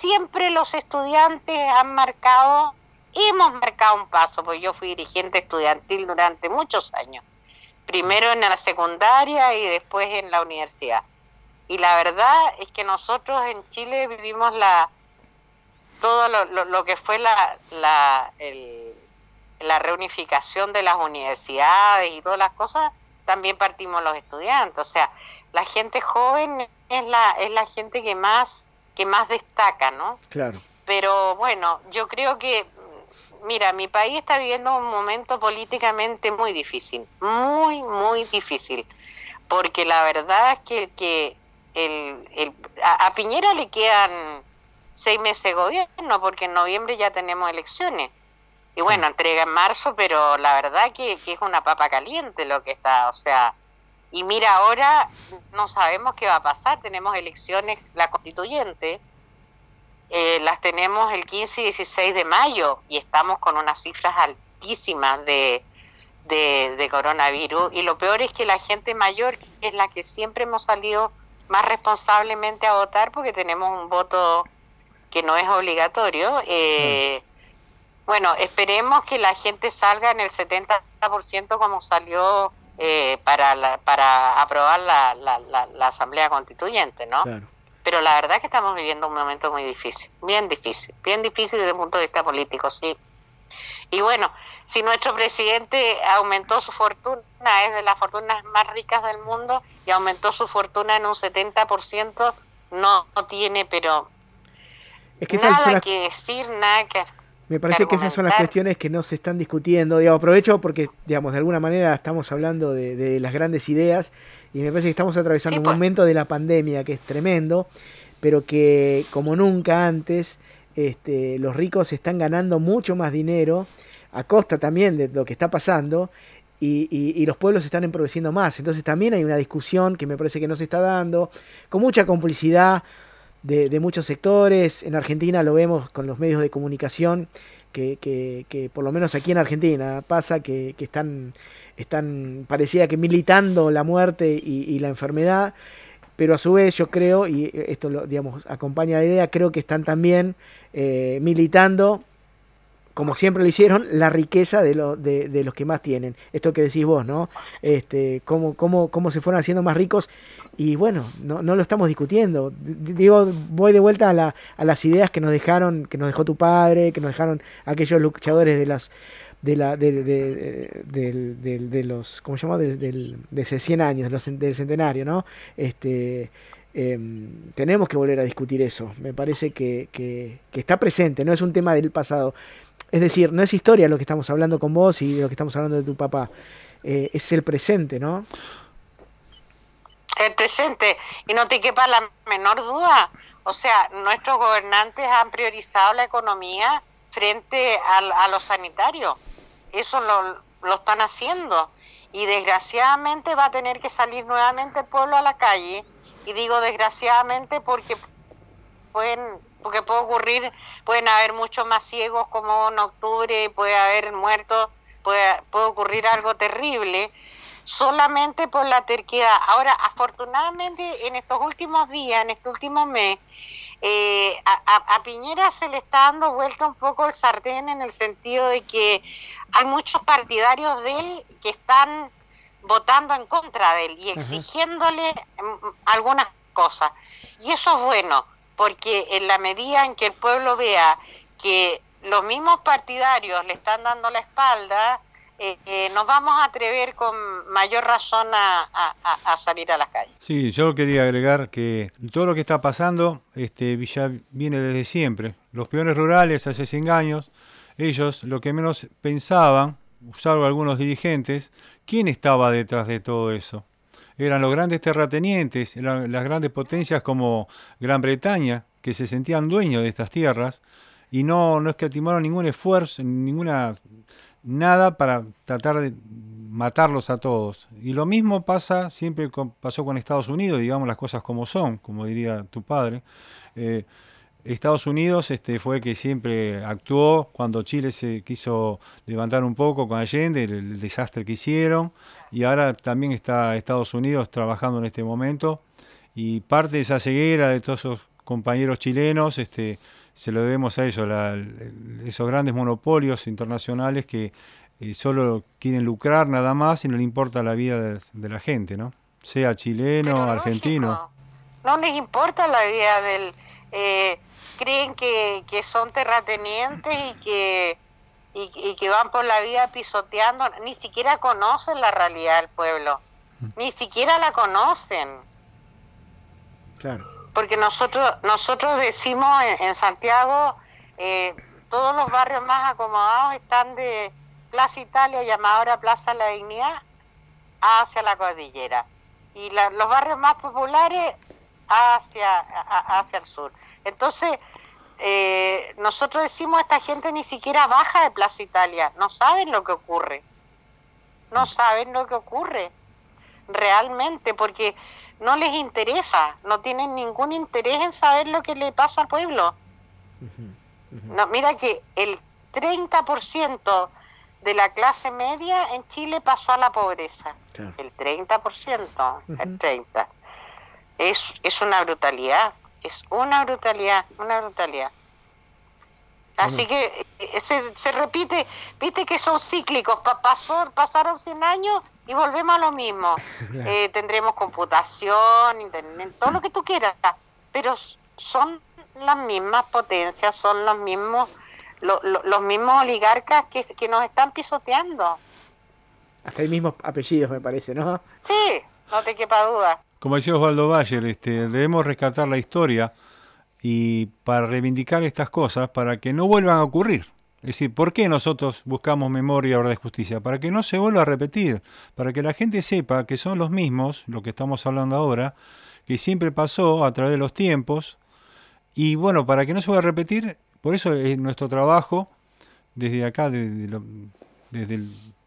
siempre los estudiantes han marcado, hemos marcado un paso, porque yo fui dirigente estudiantil durante muchos años, primero en la secundaria y después en la universidad. Y la verdad es que nosotros en Chile vivimos la todo lo, lo, que fue la, la el, la reunificación de las universidades y todas las cosas, también partimos los estudiantes. O sea, la gente joven es la, es la gente que más, que más destaca, ¿no? Claro. Pero bueno, yo creo que, mira, mi país está viviendo un momento políticamente muy difícil, muy, muy difícil. Porque la verdad es que el que, el, a, Piñera le quedan seis meses de gobierno porque en noviembre ya tenemos elecciones. Y bueno, entrega en marzo, pero la verdad que, que es una papa caliente lo que está, o sea, y mira, ahora no sabemos qué va a pasar, tenemos elecciones, la constituyente, eh, las tenemos el 15 y 16 de mayo y estamos con unas cifras altísimas de, de, coronavirus y lo peor es que la gente mayor es la que siempre hemos salido más responsablemente a votar porque tenemos un voto que no es obligatorio. Eh, bueno, esperemos que la gente salga en el 70% como salió eh, para, para aprobar la, la, la, Asamblea Constituyente, ¿no? Pero la verdad es que estamos viviendo un momento muy difícil, bien difícil, bien difícil desde el punto de vista político, sí. Y bueno, si nuestro presidente aumentó su fortuna, es de las fortunas más ricas del mundo, y aumentó su fortuna en un 70%, no, no tiene, pero es que nada que decir, nada que... Me parece que esas son las cuestiones que no se están discutiendo. Digamos, aprovecho porque, digamos, de alguna manera estamos hablando de, las grandes ideas y me parece que estamos atravesando un pues. momento de la pandemia que es tremendo, pero que como nunca antes este, los ricos están ganando mucho más dinero a costa también de lo que está pasando y, y, los pueblos están empobreciendo más. Entonces también hay una discusión que me parece que no se está dando, con mucha complicidad de, muchos sectores. En Argentina lo vemos con los medios de comunicación, que, que, por lo menos aquí en Argentina pasa que, están, están, parecía que militando la muerte y, la enfermedad, pero a su vez yo creo, y esto lo, digamos, acompaña la idea, creo que están también eh, militando como siempre lo hicieron, la riqueza de, lo, de, los que más tienen. Esto que decís vos, ¿no? Este, cómo, cómo, cómo se fueron haciendo más ricos. Y bueno, no, no lo estamos discutiendo. digo, voy de vuelta a, la, a las ideas que nos dejaron, que nos dejó tu padre, que nos dejaron aquellos luchadores de las de la de, de, de, los ¿cómo se llama? de ese 100 años los, del centenario no este em, tenemos que volver a discutir eso me parece que, que, está presente no es un tema del pasado es decir, no es historia lo que estamos hablando con vos y lo que estamos hablando de tu papá, eh, es el presente, ¿no? El presente, y no te quepa la menor duda, o sea, nuestros gobernantes han priorizado la economía frente a, a lo sanitario, eso lo, lo están haciendo, y desgraciadamente va a tener que salir nuevamente el pueblo a la calle, y digo desgraciadamente porque pueden porque puede ocurrir, pueden haber muchos más ciegos como en octubre, puede haber muertos, puede, puede ocurrir algo terrible, solamente por la terquedad. Ahora, afortunadamente, en estos últimos días, en este último mes, eh, a, a, Piñera se le está dando vuelta un poco el sartén en el sentido de que hay muchos partidarios de él que están votando en contra de él y exigiéndole mm, algunas cosas. Y eso es bueno porque en la medida en que el pueblo vea que los mismos partidarios le están dando la espalda, eh, eh, nos vamos a atrever con mayor razón a, salir a las calles. Sí, yo quería agregar que todo lo que está pasando este, ya viene desde siempre. Los peones rurales hace 100 años, ellos lo que menos pensaban, salvo algunos dirigentes, ¿quién estaba detrás de todo eso? Eran los grandes terratenientes, eran las grandes potencias como Gran Bretaña, que se sentían dueños de estas tierras y no, no escatimaron ningún esfuerzo, ninguna nada para tratar de matarlos a todos. Y lo mismo pasa, siempre pasó con Estados Unidos, digamos las cosas como son, como diría tu padre. Eh, Estados Unidos este, fue que siempre actuó cuando Chile se quiso levantar un poco con Allende, el, desastre que hicieron, y ahora también está Estados Unidos trabajando en este momento, y parte de esa ceguera de todos esos compañeros chilenos, este, se lo debemos a ellos, esos grandes monopolios internacionales que eh, solo quieren lucrar nada más y no le importa la vida de, la gente, ¿no? Sea chileno, argentino. No les importa la vida del... Eh, creen que, que son terratenientes y que, y, que van por la vida pisoteando, ni siquiera conocen la realidad del pueblo, mm. ni siquiera la conocen. Claro. Porque nosotros, nosotros decimos en, Santiago, eh, todos los barrios más acomodados están de Plaza Italia, llamada ahora Plaza La Dignidad, hacia la cordillera. Y los barrios más populares hacia, hacia el sur. Entonces, eh, nosotros decimos, esta gente ni siquiera baja de Plaza Italia, no saben lo que ocurre, no saben lo que ocurre. Realmente, porque no les interesa, no tienen ningún interés en saber lo que le pasa al pueblo. No, mira que el 30% de la clase media en Chile pasó a la pobreza. El 30%, el 30%. Es, es una brutalidad, es una brutalidad, una brutalidad. Así que eh, se, se, repite, viste que son cíclicos, pasó, pasaron 100 años y volvemos a lo mismo. Eh, tendremos computación, internet, todo lo que tú quieras, pero son las mismas potencias, son los mismos los mismos oligarcas que, que nos están pisoteando. Hasta el mismos apellidos, me parece, ¿no? Sí, no te quepa duda. Como decía Osvaldo Bayer, este, debemos rescatar la historia y para reivindicar estas cosas para que no vuelvan a ocurrir. Es decir, ¿por qué nosotros buscamos memoria y verdad de justicia? Para que no se vuelva a repetir, para que la gente sepa que son los mismos, lo que estamos hablando ahora, que siempre pasó a través de los tiempos, y bueno, para que no se vuelva a repetir, por eso es nuestro trabajo, desde acá, desde, lo, desde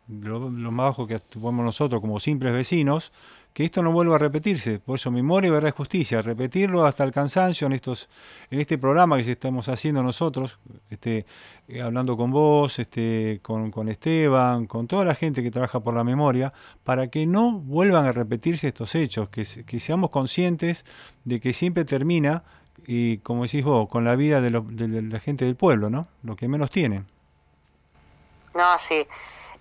más bajo que actuamos nosotros como simples vecinos, que esto no vuelva a repetirse. Por eso, memoria y verdad y justicia, repetirlo hasta el cansancio en estos, en este programa que estamos haciendo nosotros, este, eh, hablando con vos, este, con, con, Esteban, con toda la gente que trabaja por la memoria, para que no vuelvan a repetirse estos hechos, que, que seamos conscientes de que siempre termina y como decís vos, con la vida de, la gente del pueblo, ¿no? Lo que menos tienen. No, sí.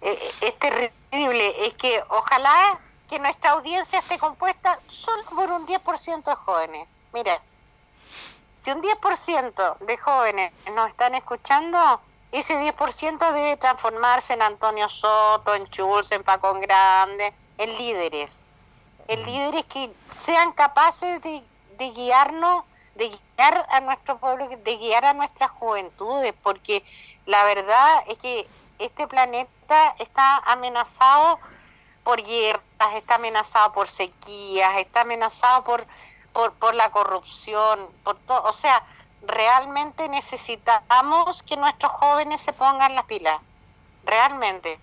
Eh, es terrible. Es que ojalá que nuestra audiencia esté compuesta solo por un 10% de jóvenes. Mira, si un 10% de jóvenes nos están escuchando, ese 10% debe transformarse en Antonio Soto, en Schulz, en Paco Grande, en líderes. En líderes que sean capaces de, de guiarnos de guiar a nuestro pueblo, de guiar a nuestras juventudes, porque la verdad es que este planeta está amenazado por guerras, está amenazado por sequías, está amenazado por, por, la corrupción, por todo, o sea, realmente necesitamos que nuestros jóvenes se pongan las pilas, realmente,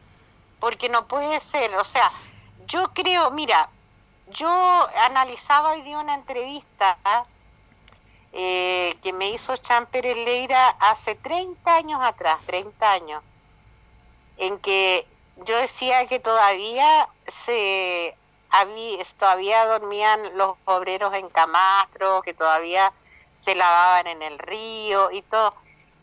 porque no puede ser, o sea, yo creo, mira, yo analizaba hoy día una entrevista eh, que me hizo Champer Leira hace 30 años atrás, 30 años, en que yo decía que todavía se había, todavía dormían los obreros en camastro, que todavía se lavaban en el río y todo.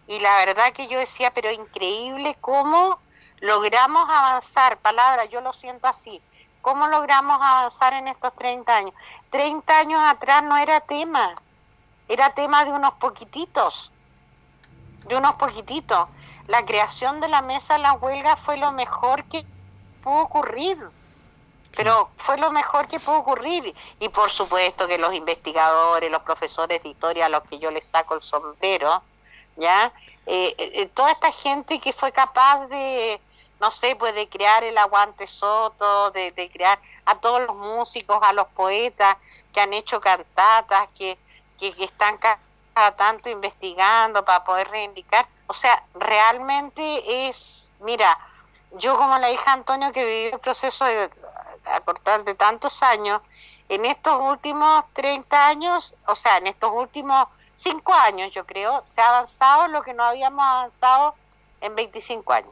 Y la verdad que yo decía, pero increíble cómo logramos avanzar, palabra, yo lo siento así, cómo logramos avanzar en estos 30 años. 30 años atrás no era tema, era tema de unos poquititos, de unos poquititos. La creación de la mesa de la huelga fue lo mejor que pudo ocurrir, pero fue lo mejor que pudo ocurrir. Y por supuesto que los investigadores, los profesores de historia a los que yo les saco el sombrero, ¿ya? Eh, eh, eh, toda esta gente que fue capaz de, no sé, pues de crear el aguante soto, de, crear a todos los músicos, a los poetas que han hecho cantatas, que que, están cada tanto investigando para poder reivindicar. O sea, realmente es, mira, yo como la hija Antonio que vivió el proceso de acortar de tantos años, en estos últimos 30 años, o sea, en estos últimos 5 años yo creo, se ha avanzado lo que no habíamos avanzado en 25 años.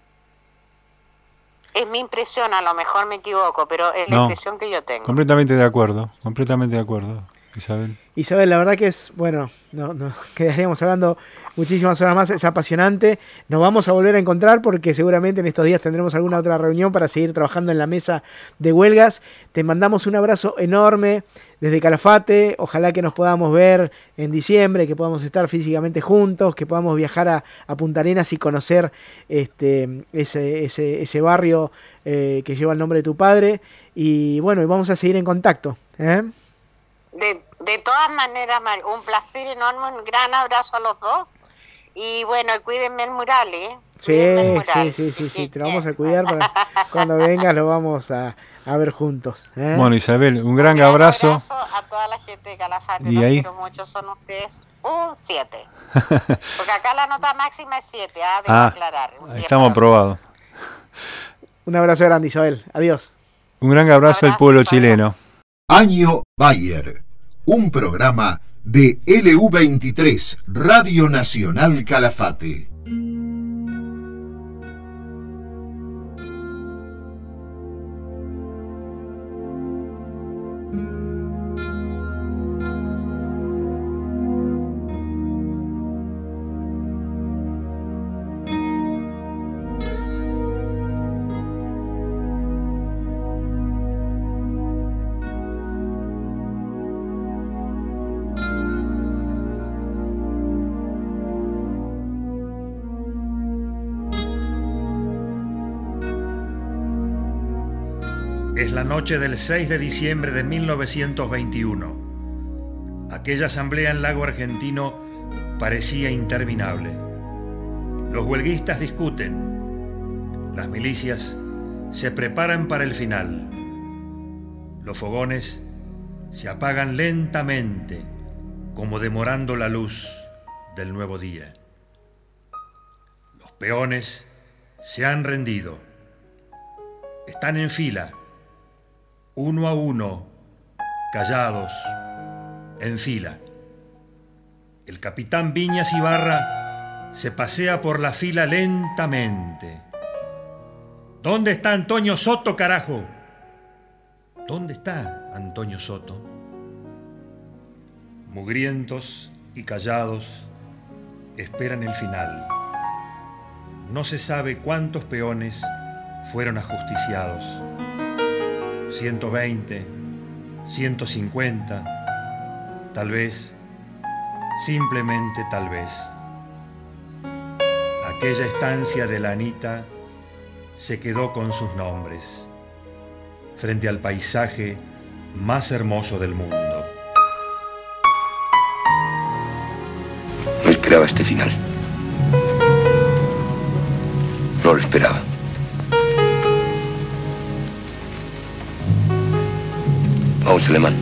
Es mi impresión, a lo mejor me equivoco, pero es la impresión que yo tengo. Completamente de acuerdo, completamente de acuerdo. Isabel. Isabel, la verdad que es, bueno, no, no, quedaríamos hablando muchísimas horas más, es apasionante. Nos vamos a volver a encontrar porque seguramente en estos días tendremos alguna otra reunión para seguir trabajando en la mesa de huelgas. Te mandamos un abrazo enorme desde Calafate, ojalá que nos podamos ver en diciembre, que podamos estar físicamente juntos, que podamos viajar a, Punta Arenas y conocer este, ese, ese, ese barrio eh, que lleva el nombre de tu padre. Y bueno, vamos a seguir en contacto. ¿eh? De, de todas maneras, un placer enorme, un gran abrazo a los dos. Y bueno, cuídenme el mural, ¿eh? Sí, sí, sí, sí, sí, te lo vamos a cuidar para cuando vengas lo vamos a, a ver juntos. ¿eh? Bueno, Isabel, un gran abrazo. a toda la gente de Calafate, ¿Y los ahí? quiero mucho, son ustedes un 7. Porque acá la nota máxima es 7, ah, de Ah, aclarar. un estamos aprobados. Un abrazo grande, Isabel. Adiós. Un gran abrazo al pueblo chileno. Año Bayer, un programa de LU23, Radio Nacional Calafate. Noche del 6 de diciembre de 1921. Aquella asamblea en Lago Argentino parecía interminable. Los huelguistas discuten. Las milicias se preparan para el final. Los fogones se apagan lentamente, como demorando la luz del nuevo día. Los peones se han rendido. Están en fila uno a uno, callados, en fila. El capitán Viñas Ibarra se pasea por la fila lentamente. ¿Dónde está Antonio Soto, carajo? ¿Dónde está Antonio Soto? Mugrientos y callados esperan el final. No se sabe cuántos peones fueron ajusticiados. 120, 150, tal vez, simplemente tal vez. Aquella estancia de la Anita se quedó con sus nombres, frente al paisaje más hermoso del mundo. No esperaba este final. No lo esperaba. Vamos, Alemán.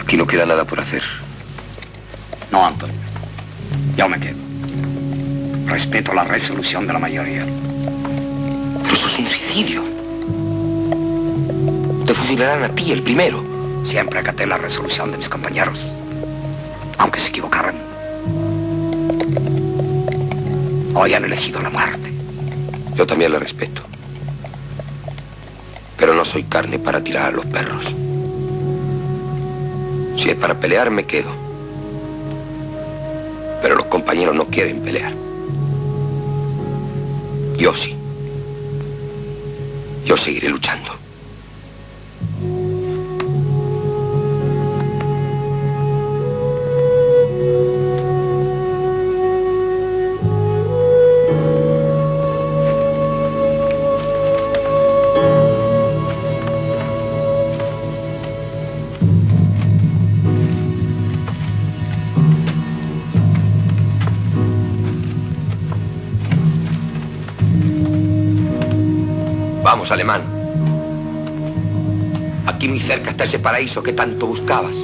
Aquí no queda nada por hacer. No, Antonio. Yo me quedo. Respeto la resolución de la mayoría. Pero eso es un suicidio. Te fusilarán a ti, el primero. Siempre acaté la resolución de mis compañeros. Aunque se equivocaran. Hoy han elegido la muerte. Yo también la respeto. Pero no soy carne para tirar a los perros. Si es para pelear, me quedo. Pero los compañeros no quieren pelear. Yo sí. Yo seguiré luchando. Alemán. Aquí muy cerca está ese paraíso que tanto buscabas.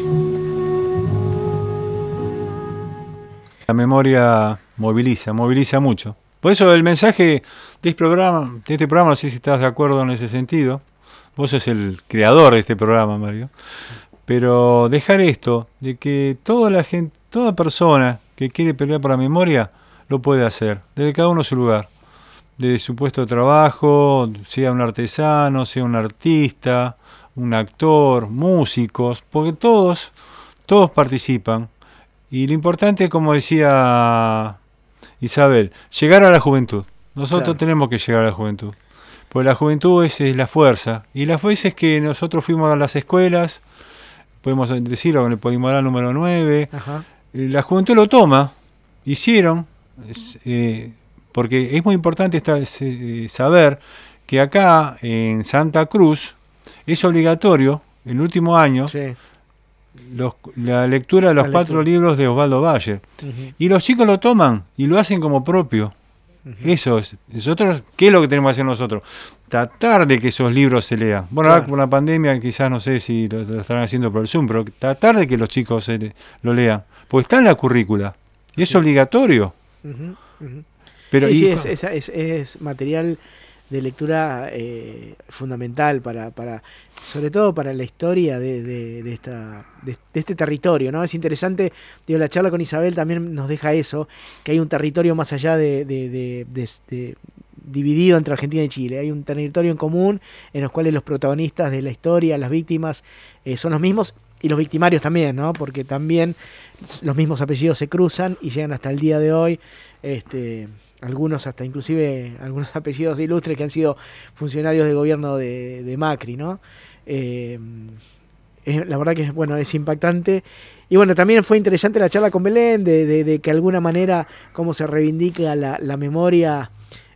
La memoria moviliza, moviliza mucho. Por eso el mensaje de este programa, de este programa, no sé si estás de acuerdo en ese sentido. Vos sos el creador de este programa, Mario. Pero dejar esto, de que toda la gente, toda persona que quiere pelear por la memoria, lo puede hacer, desde cada uno su lugar. Desde su puesto de trabajo, sea un artesano, sea un artista, un actor, músicos, porque todos, todos participan. Y lo importante, como decía Isabel, llegar a la juventud. Nosotros Claro. tenemos que llegar a la juventud. Porque la juventud es, es la fuerza. Y las veces que nosotros fuimos a las escuelas, podemos decirlo con el Polimoral número 9, Ajá. eh, la juventud lo toma, hicieron, es, eh, porque es muy importante esta- eh, saber que acá en Santa Cruz es obligatorio, el último año, Sí. los- la lectura de los La cuatro lectura. libros de Osvaldo Bayer. Y los chicos lo toman y lo hacen como propio. Eso es. Nosotros, ¿qué es lo que tenemos que hacer nosotros? Tratar de que esos libros se lean. Bueno, ahora con la pandemia quizás no sé si lo, estarán haciendo por el Zoom, pero tratar de que los chicos se lo lean. Porque está en la currícula. Y es obligatorio. Pero sí, es, es, material de lectura eh, fundamental para, para, sobre todo para la historia de, de, esta, de, este territorio, ¿no? Es interesante, digo, la charla con Isabel también nos deja eso, que hay un territorio más allá de, dividido entre Argentina y Chile. Hay un territorio en común en los cuales los protagonistas de la historia, las víctimas, eh, son los mismos y los victimarios también, ¿no? Porque también los mismos apellidos se cruzan y llegan hasta el día de hoy. Este, algunos hasta inclusive algunos apellidos ilustres que han sido funcionarios del gobierno de, Macri, ¿no? Eh, la verdad que bueno, es impactante. Y bueno, también fue interesante la charla con Belén, de, de, de que de alguna manera cómo se reivindica la, la memoria,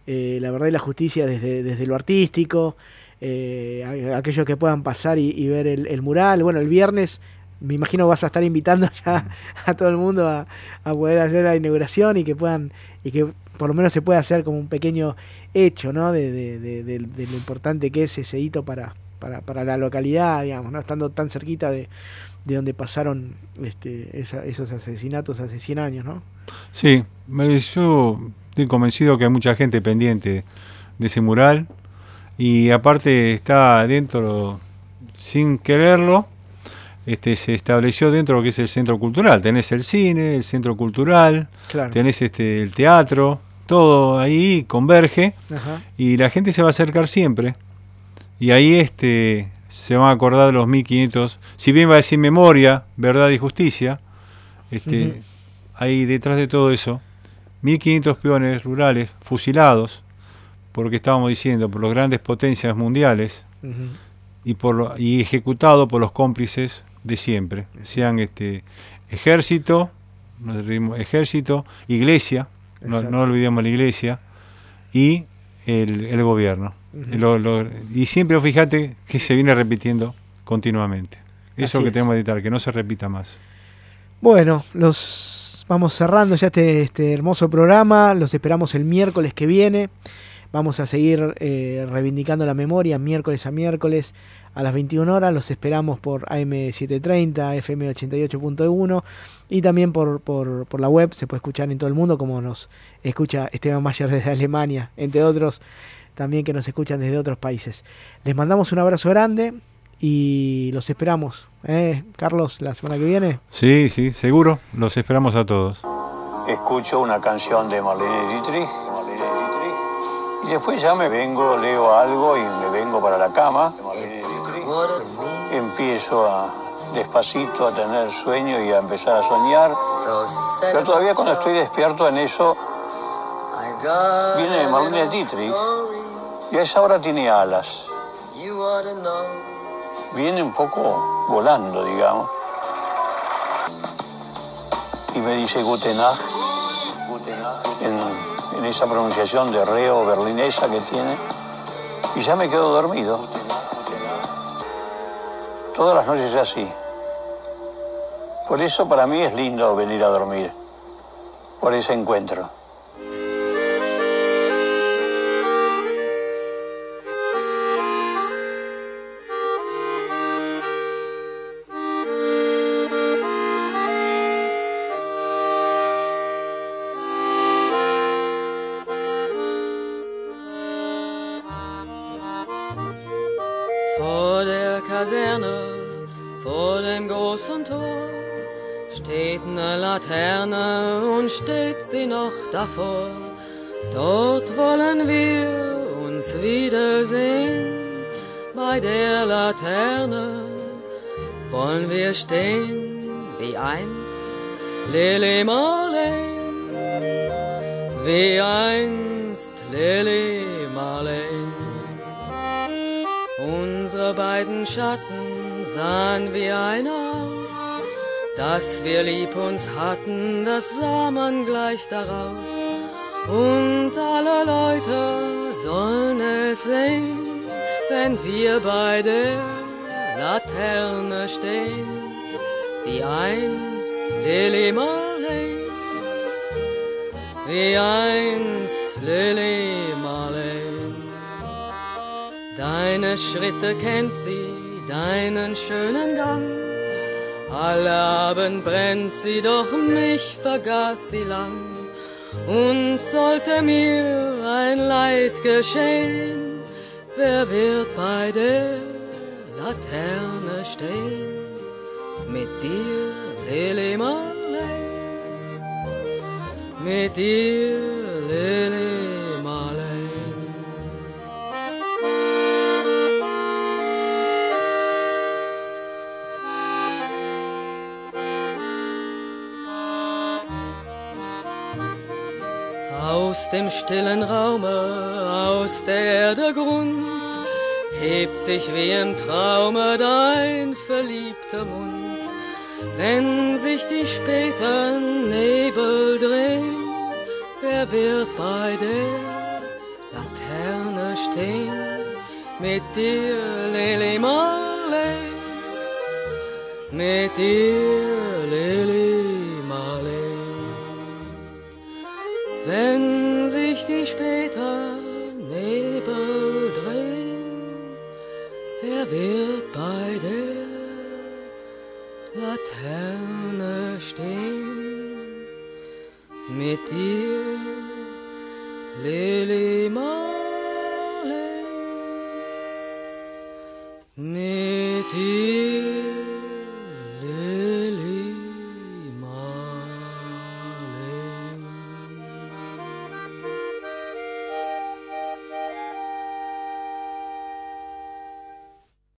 eh, la verdad y la justicia desde, desde lo artístico, eh, aquellos que puedan pasar y, ver el, el, mural. Bueno, el viernes me imagino vas a estar invitando ya a todo el mundo a, a poder hacer la inauguración y que puedan y que por lo menos se puede hacer como un pequeño hecho, ¿no? De, de, de, lo importante que es ese hito para, para, para, la localidad, digamos, ¿no? Estando tan cerquita de, donde pasaron este, esos asesinatos hace 100 años, ¿no? Sí, yo estoy convencido que hay mucha gente pendiente de ese mural y aparte está dentro, sin quererlo, este, se estableció dentro de lo que es el centro cultural. Tenés el cine, el centro cultural, tenés este, el teatro, todo ahí converge y la gente se va a acercar siempre. Y ahí este, se van a acordar de los 1500, si bien va a decir memoria, verdad y justicia, este, ahí detrás de todo eso, 1500 peones rurales fusilados, porque estábamos diciendo, por las grandes potencias mundiales, y, por, y ejecutado por los cómplices de siempre, sean este ejército, ejército, iglesia, no, no, olvidemos la iglesia, y el, gobierno. y siempre fíjate que se viene repitiendo continuamente. Eso que tenemos que evitar, que no se repita más. Bueno, los vamos cerrando ya este, este hermoso programa, los esperamos el miércoles que viene. Vamos a seguir eh, reivindicando la memoria miércoles a miércoles a las 21 horas. Los esperamos por AM730, FM88.1 y también por, por, por, la web. Se puede escuchar en todo el mundo como nos escucha Esteban Mayer desde Alemania, entre otros también que nos escuchan desde otros países. Les mandamos un abrazo grande y los esperamos. ¿eh? Carlos, la semana que viene. Sí, sí, seguro. Los esperamos a todos. Escucho una canción de Marlene Dietrich y después ya me vengo, leo algo y me vengo para la cama. Empiezo a despacito a tener sueño y a empezar a soñar. Pero todavía cuando estoy despierto en eso, viene Marlene Dietrich y a esa hora tiene alas. Viene un poco volando, digamos. Y me dice Guten Nacht en en esa pronunciación de reo berlinesa que tiene, y ya me quedo dormido. Todas las noches es así. Por eso para mí es lindo venir a dormir, por ese encuentro. Stehen, wie einst Lily Marley. wie einst Lily Marleen. Deine Schritte kennt sie, deinen schönen Gang. Alle Abend brennt sie, doch mich vergaß sie lang. Und sollte mir ein Leid geschehen, wer wird bei der Laterne stehen? Mit dir, Lili Marley, mit dir, Lili Marley. Aus dem stillen Raume, aus der Erde Grund, hebt sich wie im Traume dein verliebter Mund. Wenn sich die späten Nebel drehen, wer wird bei der Laterne stehen? Mit dir, Lili Marley, mit dir, wird bei der Laterne stehen? Mit dir, Lili Marley.